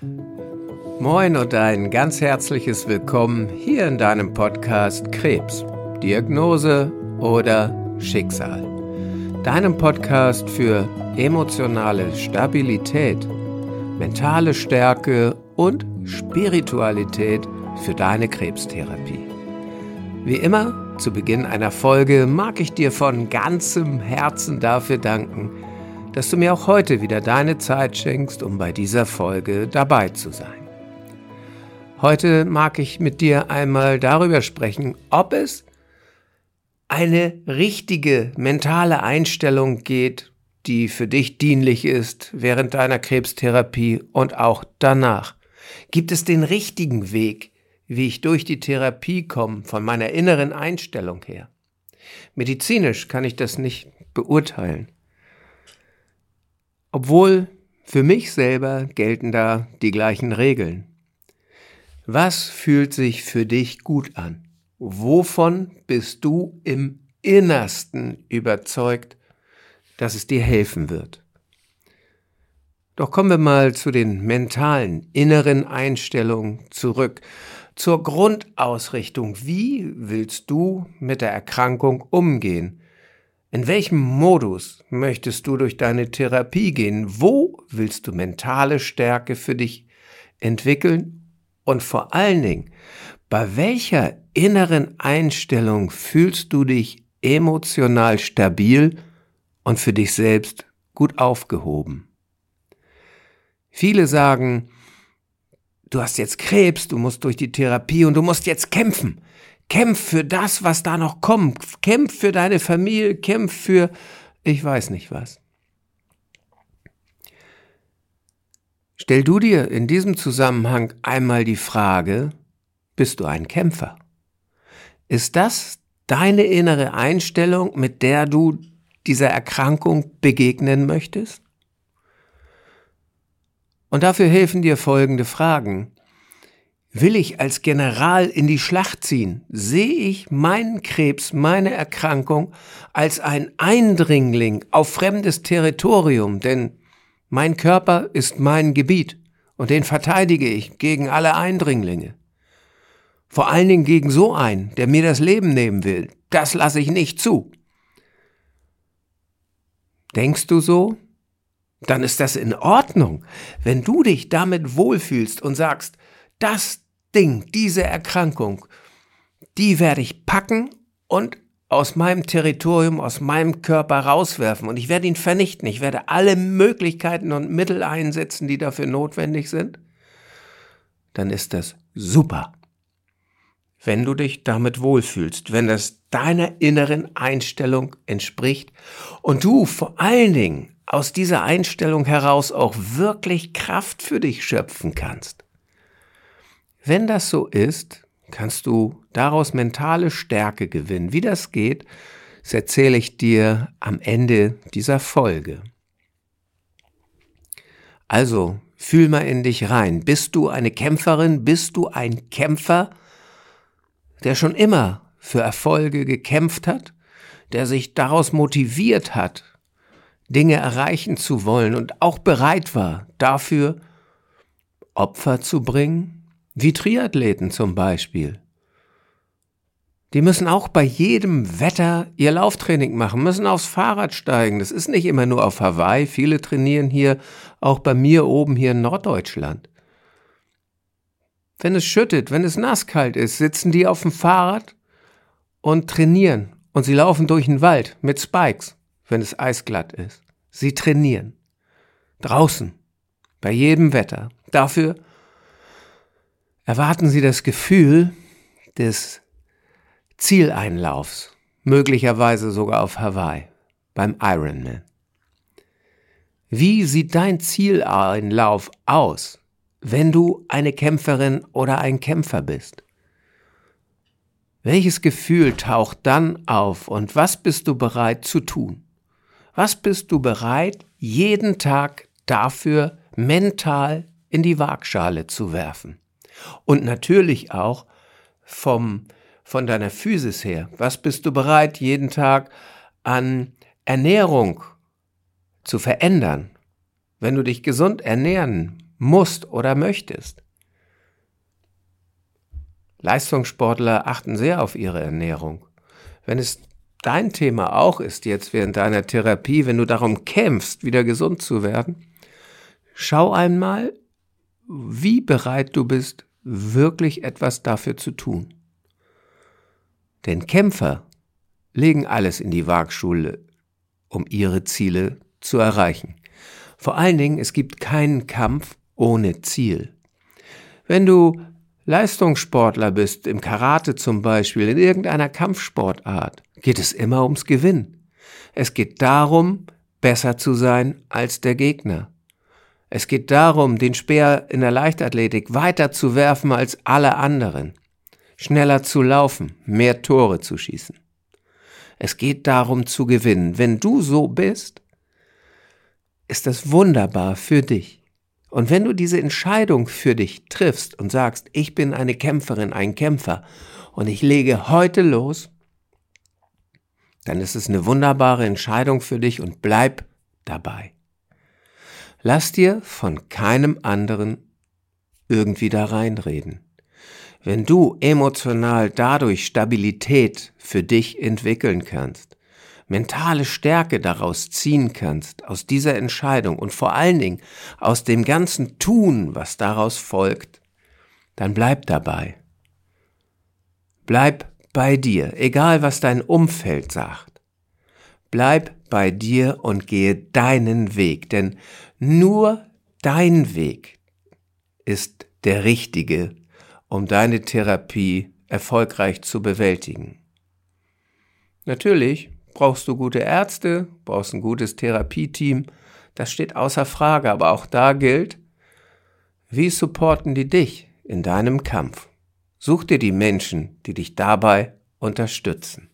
Moin und ein ganz herzliches Willkommen hier in deinem Podcast Krebs, Diagnose oder Schicksal. Deinem Podcast für emotionale Stabilität, mentale Stärke und Spiritualität für deine Krebstherapie. Wie immer, zu Beginn einer Folge mag ich dir von ganzem Herzen dafür danken, dass du mir auch heute wieder deine Zeit schenkst, um bei dieser Folge dabei zu sein. Heute mag ich mit dir einmal darüber sprechen, ob es eine richtige mentale Einstellung geht, die für dich dienlich ist während deiner Krebstherapie und auch danach. Gibt es den richtigen Weg, wie ich durch die Therapie komme, von meiner inneren Einstellung her? Medizinisch kann ich das nicht beurteilen. Obwohl für mich selber gelten da die gleichen Regeln. Was fühlt sich für dich gut an? Wovon bist du im Innersten überzeugt, dass es dir helfen wird? Doch kommen wir mal zu den mentalen, inneren Einstellungen zurück, zur Grundausrichtung. Wie willst du mit der Erkrankung umgehen? In welchem Modus möchtest du durch deine Therapie gehen? Wo willst du mentale Stärke für dich entwickeln? Und vor allen Dingen, bei welcher inneren Einstellung fühlst du dich emotional stabil und für dich selbst gut aufgehoben? Viele sagen, du hast jetzt Krebs, du musst durch die Therapie und du musst jetzt kämpfen. Kämpf für das, was da noch kommt. Kämpf für deine Familie, kämpf für ich weiß nicht was. Stell du dir in diesem Zusammenhang einmal die Frage, bist du ein Kämpfer? Ist das deine innere Einstellung, mit der du dieser Erkrankung begegnen möchtest? Und dafür helfen dir folgende Fragen. Will ich als General in die Schlacht ziehen? Sehe ich meinen Krebs, meine Erkrankung als ein Eindringling auf fremdes Territorium? Denn mein Körper ist mein Gebiet und den verteidige ich gegen alle Eindringlinge. Vor allen Dingen gegen so einen, der mir das Leben nehmen will. Das lasse ich nicht zu. Denkst du so? Dann ist das in Ordnung, wenn du dich damit wohlfühlst und sagst, das Ding, diese Erkrankung, die werde ich packen und aus meinem Territorium, aus meinem Körper rauswerfen und ich werde ihn vernichten. Ich werde alle Möglichkeiten und Mittel einsetzen, die dafür notwendig sind. Dann ist das super. Wenn du dich damit wohlfühlst, wenn das deiner inneren Einstellung entspricht und du vor allen Dingen aus dieser Einstellung heraus auch wirklich Kraft für dich schöpfen kannst. Wenn das so ist, kannst du daraus mentale Stärke gewinnen. Wie das geht, das erzähle ich dir am Ende dieser Folge. Also, fühl mal in dich rein. Bist du eine Kämpferin? Bist du ein Kämpfer, der schon immer für Erfolge gekämpft hat, der sich daraus motiviert hat, Dinge erreichen zu wollen und auch bereit war, dafür Opfer zu bringen? Wie Triathleten zum Beispiel. Die müssen auch bei jedem Wetter ihr Lauftraining machen, müssen aufs Fahrrad steigen. Das ist nicht immer nur auf Hawaii. Viele trainieren hier auch bei mir oben hier in Norddeutschland. Wenn es schüttet, wenn es nasskalt ist, sitzen die auf dem Fahrrad und trainieren. Und sie laufen durch den Wald mit Spikes, wenn es eisglatt ist. Sie trainieren. Draußen. Bei jedem Wetter. Dafür Erwarten Sie das Gefühl des Zieleinlaufs, möglicherweise sogar auf Hawaii, beim Ironman. Wie sieht dein Zieleinlauf aus, wenn du eine Kämpferin oder ein Kämpfer bist? Welches Gefühl taucht dann auf und was bist du bereit zu tun? Was bist du bereit, jeden Tag dafür mental in die Waagschale zu werfen? Und natürlich auch vom, von deiner Physis her. Was bist du bereit, jeden Tag an Ernährung zu verändern? Wenn du dich gesund ernähren musst oder möchtest. Leistungssportler achten sehr auf ihre Ernährung. Wenn es dein Thema auch ist jetzt während deiner Therapie, wenn du darum kämpfst, wieder gesund zu werden, schau einmal, wie bereit du bist, wirklich etwas dafür zu tun. Denn Kämpfer legen alles in die Waagschule, um ihre Ziele zu erreichen. Vor allen Dingen, es gibt keinen Kampf ohne Ziel. Wenn du Leistungssportler bist, im Karate zum Beispiel, in irgendeiner Kampfsportart, geht es immer ums Gewinn. Es geht darum, besser zu sein als der Gegner. Es geht darum, den Speer in der Leichtathletik weiter zu werfen als alle anderen, schneller zu laufen, mehr Tore zu schießen. Es geht darum zu gewinnen. Wenn du so bist, ist das wunderbar für dich. Und wenn du diese Entscheidung für dich triffst und sagst, ich bin eine Kämpferin, ein Kämpfer und ich lege heute los, dann ist es eine wunderbare Entscheidung für dich und bleib dabei. Lass dir von keinem anderen irgendwie da reinreden. Wenn du emotional dadurch Stabilität für dich entwickeln kannst, mentale Stärke daraus ziehen kannst, aus dieser Entscheidung und vor allen Dingen aus dem ganzen Tun, was daraus folgt, dann bleib dabei. Bleib bei dir, egal was dein Umfeld sagt. Bleib bei dir und gehe deinen Weg, denn nur dein Weg ist der richtige, um deine Therapie erfolgreich zu bewältigen. Natürlich brauchst du gute Ärzte, brauchst ein gutes Therapieteam, das steht außer Frage, aber auch da gilt, wie supporten die dich in deinem Kampf? Such dir die Menschen, die dich dabei unterstützen.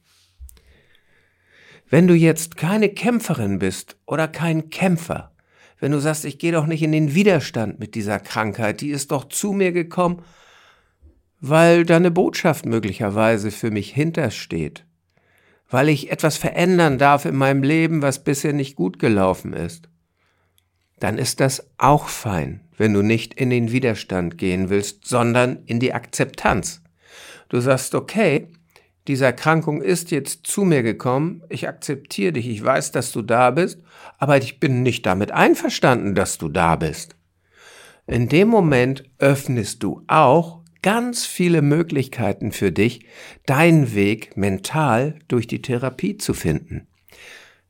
Wenn du jetzt keine Kämpferin bist oder kein Kämpfer, wenn du sagst, ich gehe doch nicht in den Widerstand mit dieser Krankheit, die ist doch zu mir gekommen, weil da eine Botschaft möglicherweise für mich hintersteht, weil ich etwas verändern darf in meinem Leben, was bisher nicht gut gelaufen ist, dann ist das auch fein, wenn du nicht in den Widerstand gehen willst, sondern in die Akzeptanz. Du sagst, okay, diese Erkrankung ist jetzt zu mir gekommen, ich akzeptiere dich, ich weiß, dass du da bist, aber ich bin nicht damit einverstanden, dass du da bist. In dem Moment öffnest du auch ganz viele Möglichkeiten für dich, deinen Weg mental durch die Therapie zu finden.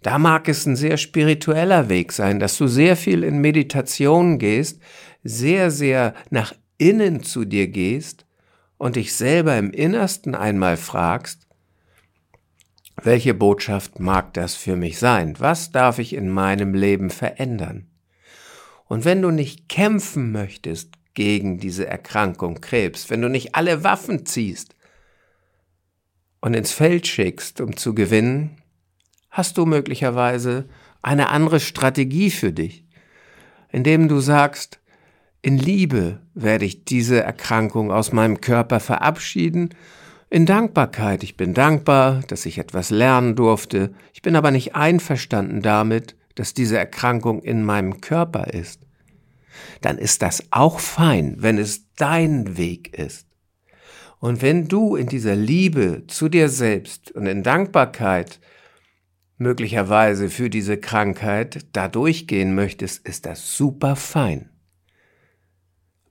Da mag es ein sehr spiritueller Weg sein, dass du sehr viel in Meditation gehst, sehr, sehr nach innen zu dir gehst und dich selber im Innersten einmal fragst, welche Botschaft mag das für mich sein? Was darf ich in meinem Leben verändern? Und wenn du nicht kämpfen möchtest gegen diese Erkrankung Krebs, wenn du nicht alle Waffen ziehst und ins Feld schickst, um zu gewinnen, hast du möglicherweise eine andere Strategie für dich, indem du sagst, in Liebe werde ich diese Erkrankung aus meinem Körper verabschieden. In Dankbarkeit. Ich bin dankbar, dass ich etwas lernen durfte. Ich bin aber nicht einverstanden damit, dass diese Erkrankung in meinem Körper ist. Dann ist das auch fein, wenn es dein Weg ist. Und wenn du in dieser Liebe zu dir selbst und in Dankbarkeit möglicherweise für diese Krankheit da durchgehen möchtest, ist das super fein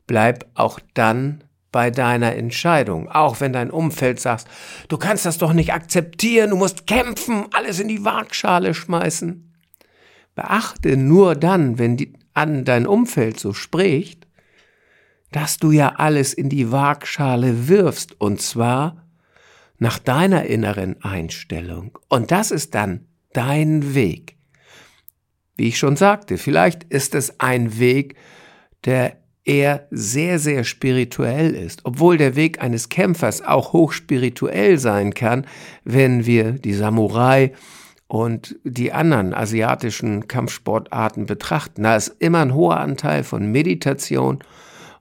bleib auch dann bei deiner Entscheidung, auch wenn dein Umfeld sagt, du kannst das doch nicht akzeptieren, du musst kämpfen, alles in die Waagschale schmeißen. Beachte nur dann, wenn die, an dein Umfeld so spricht, dass du ja alles in die Waagschale wirfst, und zwar nach deiner inneren Einstellung. Und das ist dann dein Weg. Wie ich schon sagte, vielleicht ist es ein Weg, der er sehr, sehr spirituell ist, obwohl der Weg eines Kämpfers auch hochspirituell sein kann, wenn wir die Samurai und die anderen asiatischen Kampfsportarten betrachten. Da ist immer ein hoher Anteil von Meditation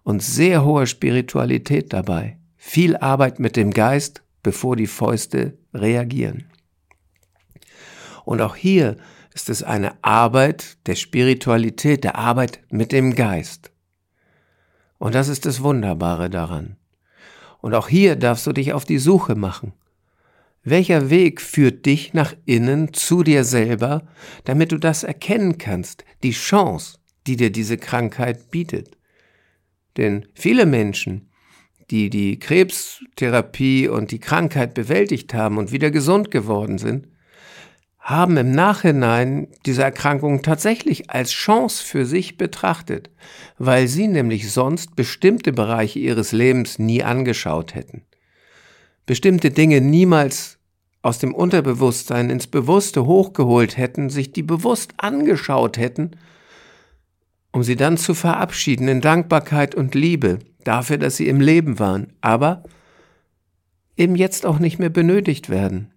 und sehr hoher Spiritualität dabei. Viel Arbeit mit dem Geist, bevor die Fäuste reagieren. Und auch hier ist es eine Arbeit der Spiritualität, der Arbeit mit dem Geist. Und das ist das Wunderbare daran. Und auch hier darfst du dich auf die Suche machen. Welcher Weg führt dich nach innen zu dir selber, damit du das erkennen kannst, die Chance, die dir diese Krankheit bietet? Denn viele Menschen, die die Krebstherapie und die Krankheit bewältigt haben und wieder gesund geworden sind, haben im Nachhinein diese Erkrankung tatsächlich als Chance für sich betrachtet, weil sie nämlich sonst bestimmte Bereiche ihres Lebens nie angeschaut hätten. Bestimmte Dinge niemals aus dem Unterbewusstsein ins Bewusste hochgeholt hätten, sich die bewusst angeschaut hätten, um sie dann zu verabschieden in Dankbarkeit und Liebe dafür, dass sie im Leben waren, aber eben jetzt auch nicht mehr benötigt werden.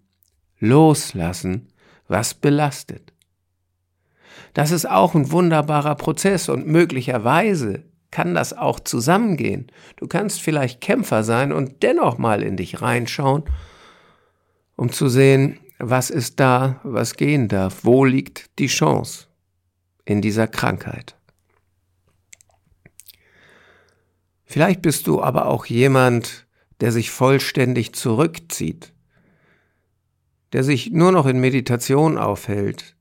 Loslassen was belastet. Das ist auch ein wunderbarer Prozess und möglicherweise kann das auch zusammengehen. Du kannst vielleicht Kämpfer sein und dennoch mal in dich reinschauen, um zu sehen, was ist da, was gehen darf, wo liegt die Chance in dieser Krankheit. Vielleicht bist du aber auch jemand, der sich vollständig zurückzieht der sich nur noch in Meditation aufhält,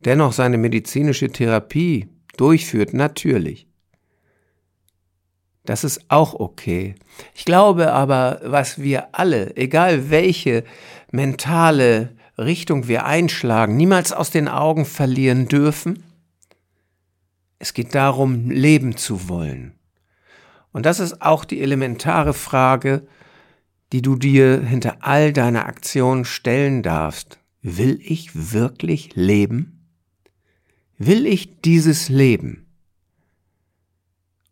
dennoch seine medizinische Therapie durchführt, natürlich. Das ist auch okay. Ich glaube aber, was wir alle, egal welche mentale Richtung wir einschlagen, niemals aus den Augen verlieren dürfen, es geht darum, leben zu wollen. Und das ist auch die elementare Frage, die du dir hinter all deiner Aktion stellen darfst. Will ich wirklich leben? Will ich dieses Leben?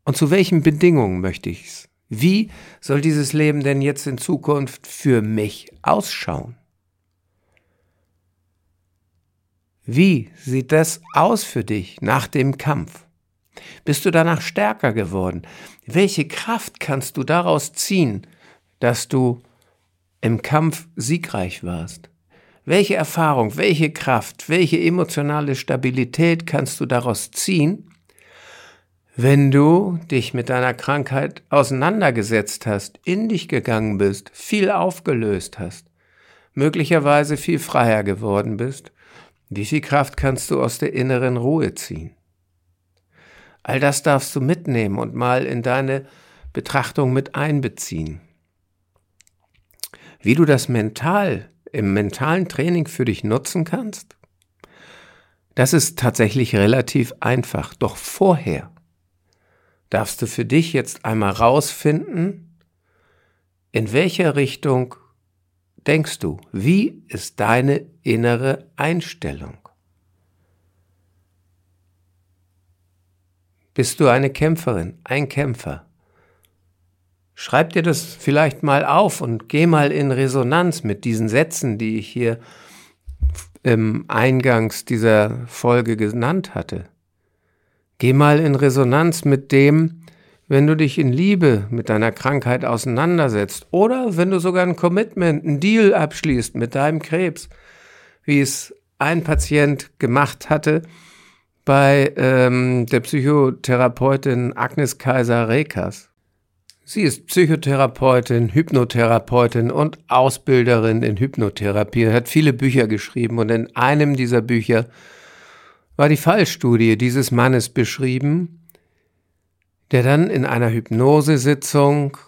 Und zu welchen Bedingungen möchte ich's? Wie soll dieses Leben denn jetzt in Zukunft für mich ausschauen? Wie sieht das aus für dich nach dem Kampf? Bist du danach stärker geworden? Welche Kraft kannst du daraus ziehen, dass du im Kampf siegreich warst? Welche Erfahrung, welche Kraft, welche emotionale Stabilität kannst du daraus ziehen, wenn du dich mit deiner Krankheit auseinandergesetzt hast, in dich gegangen bist, viel aufgelöst hast, möglicherweise viel freier geworden bist, wie viel Kraft kannst du aus der inneren Ruhe ziehen? All das darfst du mitnehmen und mal in deine Betrachtung mit einbeziehen. Wie du das mental im mentalen Training für dich nutzen kannst? Das ist tatsächlich relativ einfach. Doch vorher darfst du für dich jetzt einmal rausfinden, in welcher Richtung denkst du? Wie ist deine innere Einstellung? Bist du eine Kämpferin, ein Kämpfer? Schreib dir das vielleicht mal auf und geh mal in Resonanz mit diesen Sätzen, die ich hier im Eingangs dieser Folge genannt hatte. Geh mal in Resonanz mit dem, wenn du dich in Liebe mit deiner Krankheit auseinandersetzt oder wenn du sogar ein Commitment, ein Deal abschließt mit deinem Krebs, wie es ein Patient gemacht hatte bei ähm, der Psychotherapeutin Agnes Kaiser-Rekas. Sie ist Psychotherapeutin, Hypnotherapeutin und Ausbilderin in Hypnotherapie, hat viele Bücher geschrieben und in einem dieser Bücher war die Fallstudie dieses Mannes beschrieben, der dann in einer Hypnosesitzung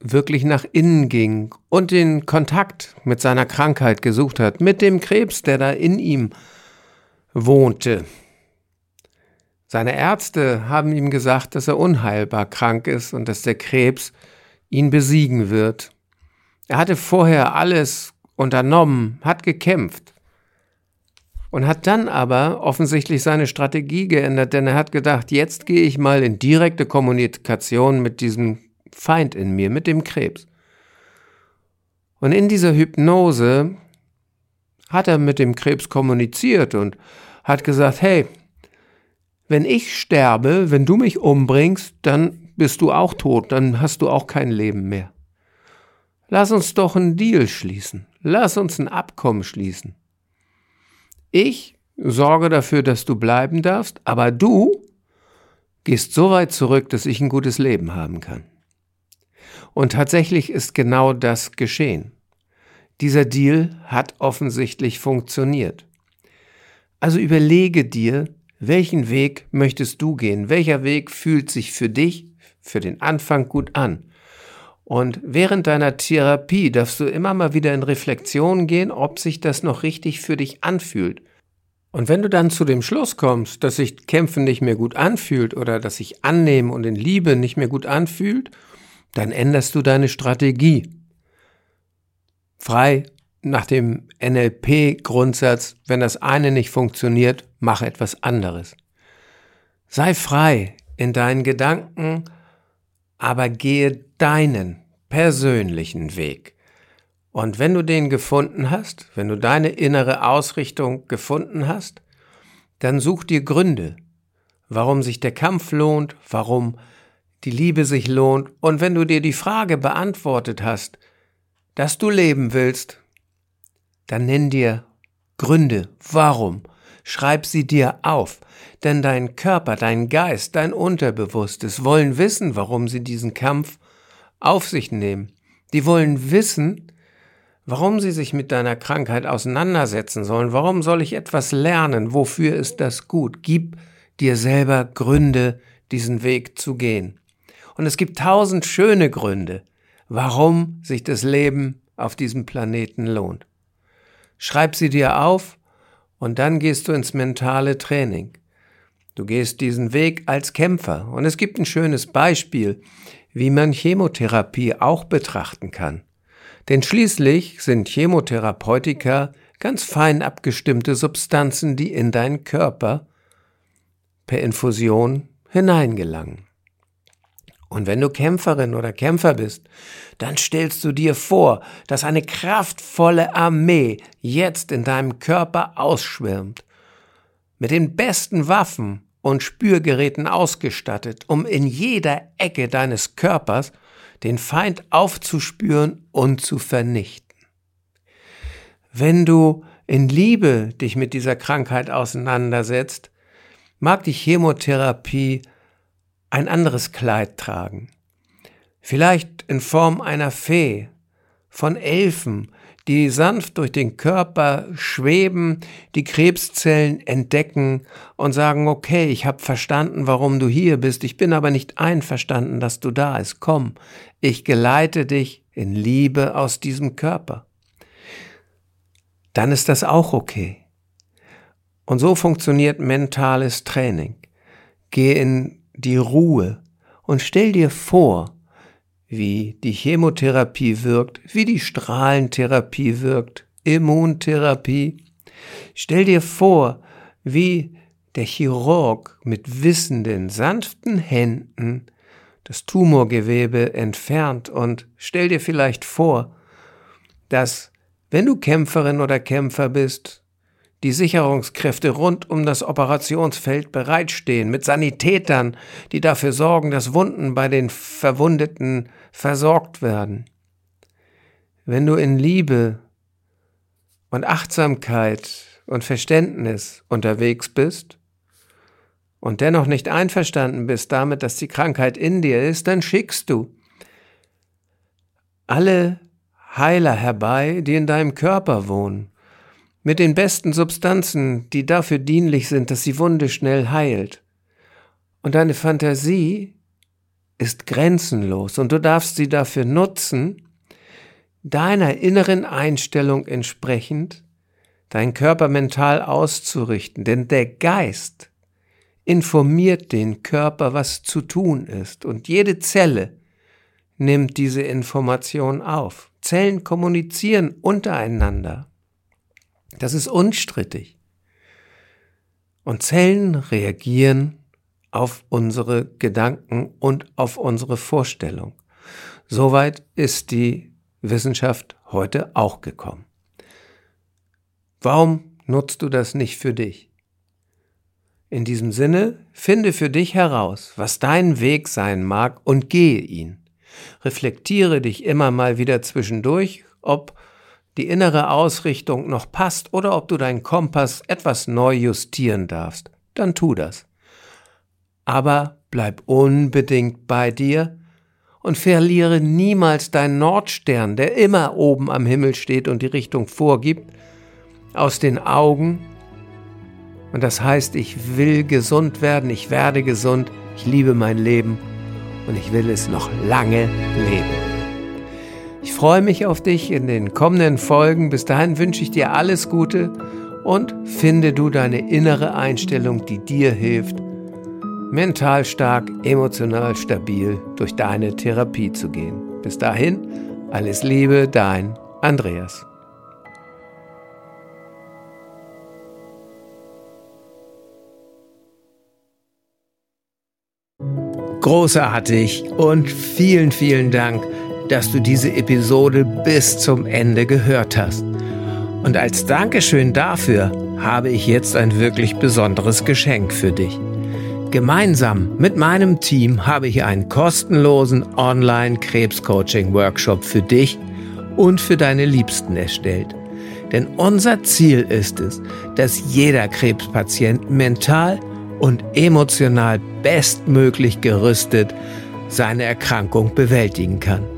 wirklich nach innen ging und den Kontakt mit seiner Krankheit gesucht hat, mit dem Krebs, der da in ihm wohnte. Seine Ärzte haben ihm gesagt, dass er unheilbar krank ist und dass der Krebs ihn besiegen wird. Er hatte vorher alles unternommen, hat gekämpft und hat dann aber offensichtlich seine Strategie geändert, denn er hat gedacht, jetzt gehe ich mal in direkte Kommunikation mit diesem Feind in mir, mit dem Krebs. Und in dieser Hypnose hat er mit dem Krebs kommuniziert und hat gesagt, hey, wenn ich sterbe, wenn du mich umbringst, dann bist du auch tot, dann hast du auch kein Leben mehr. Lass uns doch einen Deal schließen. Lass uns ein Abkommen schließen. Ich sorge dafür, dass du bleiben darfst, aber du gehst so weit zurück, dass ich ein gutes Leben haben kann. Und tatsächlich ist genau das geschehen. Dieser Deal hat offensichtlich funktioniert. Also überlege dir, welchen Weg möchtest du gehen? Welcher Weg fühlt sich für dich, für den Anfang gut an? Und während deiner Therapie darfst du immer mal wieder in Reflexion gehen, ob sich das noch richtig für dich anfühlt. Und wenn du dann zu dem Schluss kommst, dass sich Kämpfen nicht mehr gut anfühlt oder dass sich Annehmen und in Liebe nicht mehr gut anfühlt, dann änderst du deine Strategie. Frei nach dem NLP-Grundsatz, wenn das eine nicht funktioniert, mach etwas anderes. Sei frei in deinen Gedanken, aber gehe deinen persönlichen Weg. Und wenn du den gefunden hast, wenn du deine innere Ausrichtung gefunden hast, dann such dir Gründe, warum sich der Kampf lohnt, warum die Liebe sich lohnt. Und wenn du dir die Frage beantwortet hast, dass du leben willst, dann nenn dir Gründe, warum. Schreib sie dir auf, denn dein Körper, dein Geist, dein Unterbewusstes wollen wissen, warum sie diesen Kampf auf sich nehmen. Die wollen wissen, warum sie sich mit deiner Krankheit auseinandersetzen sollen. Warum soll ich etwas lernen? Wofür ist das gut? Gib dir selber Gründe, diesen Weg zu gehen. Und es gibt tausend schöne Gründe, warum sich das Leben auf diesem Planeten lohnt. Schreib sie dir auf und dann gehst du ins mentale Training. Du gehst diesen Weg als Kämpfer. Und es gibt ein schönes Beispiel, wie man Chemotherapie auch betrachten kann. Denn schließlich sind Chemotherapeutika ganz fein abgestimmte Substanzen, die in deinen Körper per Infusion hineingelangen. Und wenn du Kämpferin oder Kämpfer bist, dann stellst du dir vor, dass eine kraftvolle Armee jetzt in deinem Körper ausschwirmt, mit den besten Waffen und Spürgeräten ausgestattet, um in jeder Ecke deines Körpers den Feind aufzuspüren und zu vernichten. Wenn du in Liebe dich mit dieser Krankheit auseinandersetzt, mag die Chemotherapie ein anderes Kleid tragen. Vielleicht in Form einer Fee, von Elfen, die sanft durch den Körper schweben, die Krebszellen entdecken und sagen, okay, ich habe verstanden, warum du hier bist, ich bin aber nicht einverstanden, dass du da bist. Komm, ich geleite dich in Liebe aus diesem Körper. Dann ist das auch okay. Und so funktioniert mentales Training. Geh in die Ruhe und stell dir vor, wie die Chemotherapie wirkt, wie die Strahlentherapie wirkt, Immuntherapie. Stell dir vor, wie der Chirurg mit wissenden, sanften Händen das Tumorgewebe entfernt und stell dir vielleicht vor, dass, wenn du Kämpferin oder Kämpfer bist, die Sicherungskräfte rund um das Operationsfeld bereitstehen, mit Sanitätern, die dafür sorgen, dass Wunden bei den Verwundeten versorgt werden. Wenn du in Liebe und Achtsamkeit und Verständnis unterwegs bist und dennoch nicht einverstanden bist damit, dass die Krankheit in dir ist, dann schickst du alle Heiler herbei, die in deinem Körper wohnen mit den besten Substanzen, die dafür dienlich sind, dass die Wunde schnell heilt. Und deine Fantasie ist grenzenlos und du darfst sie dafür nutzen, deiner inneren Einstellung entsprechend deinen Körper mental auszurichten, denn der Geist informiert den Körper, was zu tun ist, und jede Zelle nimmt diese Information auf. Zellen kommunizieren untereinander. Das ist unstrittig. Und Zellen reagieren auf unsere Gedanken und auf unsere Vorstellung. Soweit ist die Wissenschaft heute auch gekommen. Warum nutzt du das nicht für dich? In diesem Sinne, finde für dich heraus, was dein Weg sein mag und gehe ihn. Reflektiere dich immer mal wieder zwischendurch, ob die innere Ausrichtung noch passt oder ob du deinen Kompass etwas neu justieren darfst, dann tu das. Aber bleib unbedingt bei dir und verliere niemals deinen Nordstern, der immer oben am Himmel steht und die Richtung vorgibt, aus den Augen. Und das heißt, ich will gesund werden, ich werde gesund, ich liebe mein Leben und ich will es noch lange leben. Ich freue mich auf dich in den kommenden Folgen. Bis dahin wünsche ich dir alles Gute und finde du deine innere Einstellung, die dir hilft, mental stark, emotional stabil durch deine Therapie zu gehen. Bis dahin, alles Liebe, dein Andreas. Großartig und vielen, vielen Dank, dass du diese Episode bis zum Ende gehört hast. Und als Dankeschön dafür habe ich jetzt ein wirklich besonderes Geschenk für dich. Gemeinsam mit meinem Team habe ich einen kostenlosen Online-Krebs-Coaching-Workshop für dich und für deine Liebsten erstellt. Denn unser Ziel ist es, dass jeder Krebspatient mental und emotional bestmöglich gerüstet seine Erkrankung bewältigen kann.